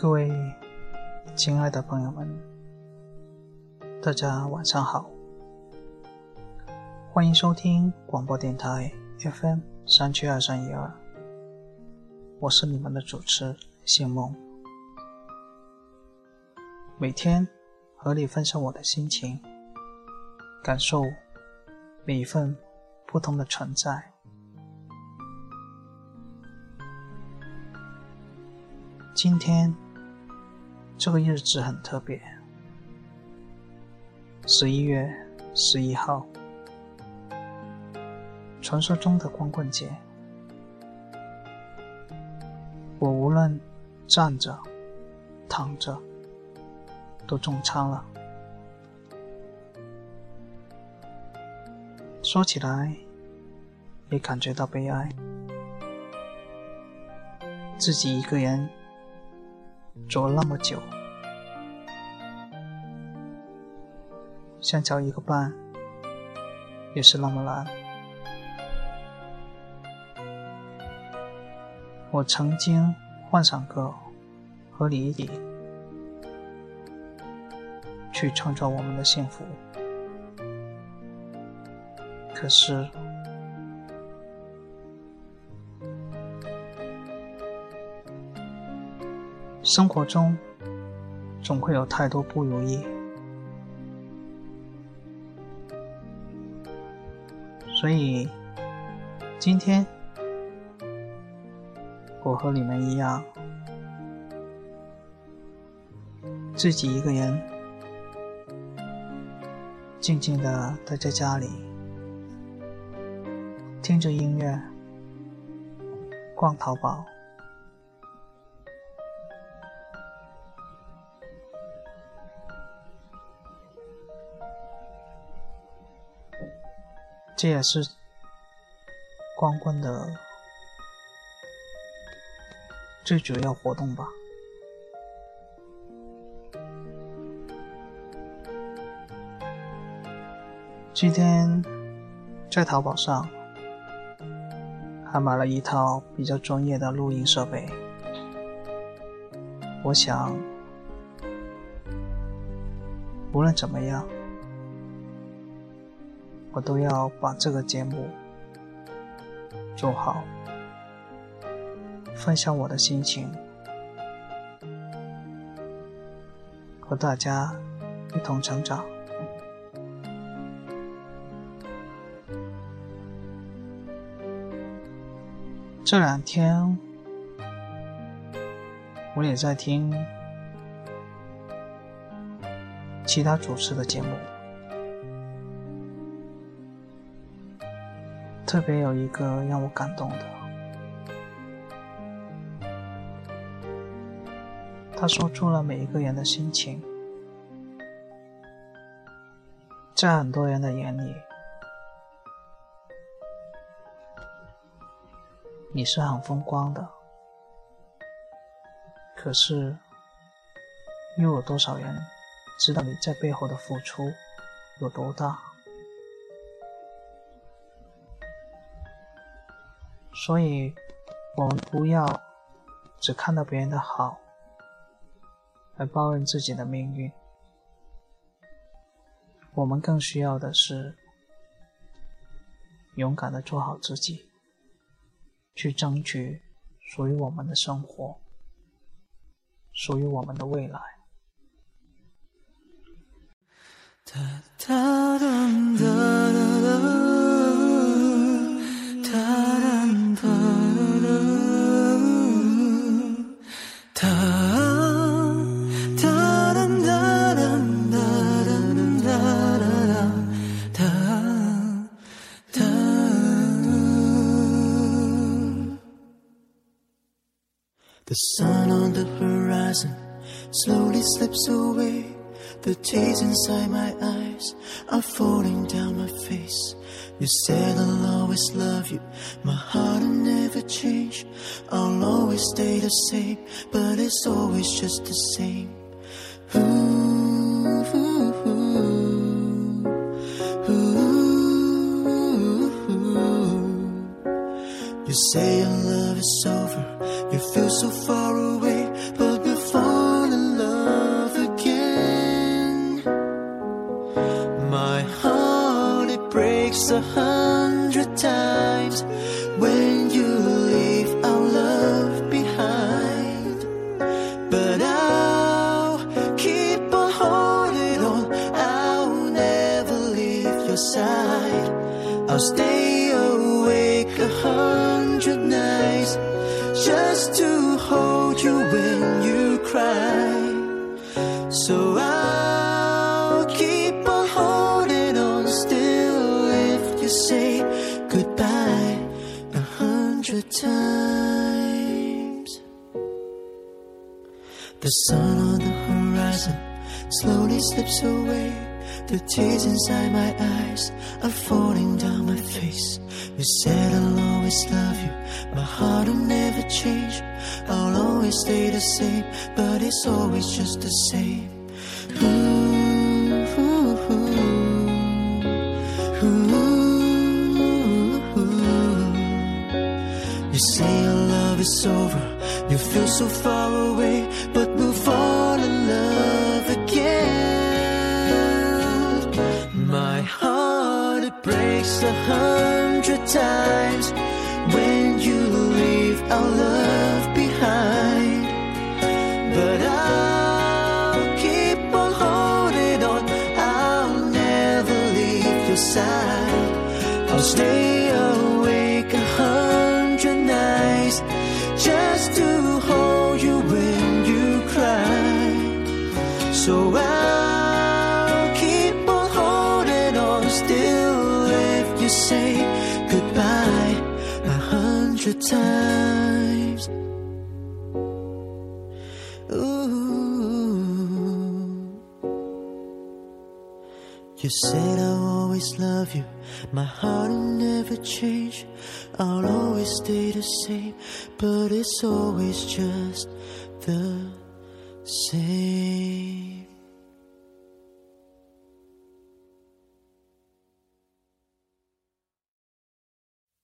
各位亲爱的朋友们，大家晚上好，欢迎收听广播电台 FM 三七二三一二，我是你们的主持谢梦，每天和你分享我的心情，感受每一份不同的存在。今天这个日子很特别，十一月十一号，传说中的光棍节。我无论站着、躺着，都中枪了。说起来，也感觉到悲哀，自己一个人。走了那么久，想找一个伴，也是那么难。我曾经幻想过和你一起去创造我们的幸福，可是。生活中总会有太多不如意，所以今天我和你们一样，自己一个人静静的待在家里，听着音乐，逛淘宝。这也是光棍的最主要活动吧。今天在淘宝上还买了一套比较专业的录音设备，我想无论怎么样。我都要把这个节目做好，分享我的心情，和大家一同成长。这两天我也在听其他主持的节目。特别有一个让我感动的，他说出了每一个人的心情，在很多人的眼里，你是很风光的，可是又有多少人知道你在背后的付出有多大？所以，我们不要只看到别人的好，而抱怨自己的命运。我们更需要的是勇敢的做好自己，去争取属于我们的生活，属于我们的未来。The sun on the horizon slowly slips away. The tears inside my eyes are falling down my face. You said I'll always love you, my heart will never change. I'll always stay the same, but it's always just the same. Ooh, ooh, ooh, you say your love is over, you feel so far away, but we fall in love again. My heart, it breaks a heart. Just to hold you when you cry. So I'll keep on holding on still if you say goodbye a hundred times. The sun on the horizon slowly slips away. The tears inside my eyes are falling down my face. You said I'll always love you. My heart change. I'll always stay the same, but it's always just the same. Ooh, ooh, ooh, ooh. You say our love is over. You feel so far away, but we'll fall in love again. My heart it breaks a hundred times when stay awake a hundred nights just to hold you when you cry. So I'll keep on holding on still if you say goodbye a hundred times. Ooh. You said I'll always love you. My heart will never change. I'll always stay the same, but it's always just the same.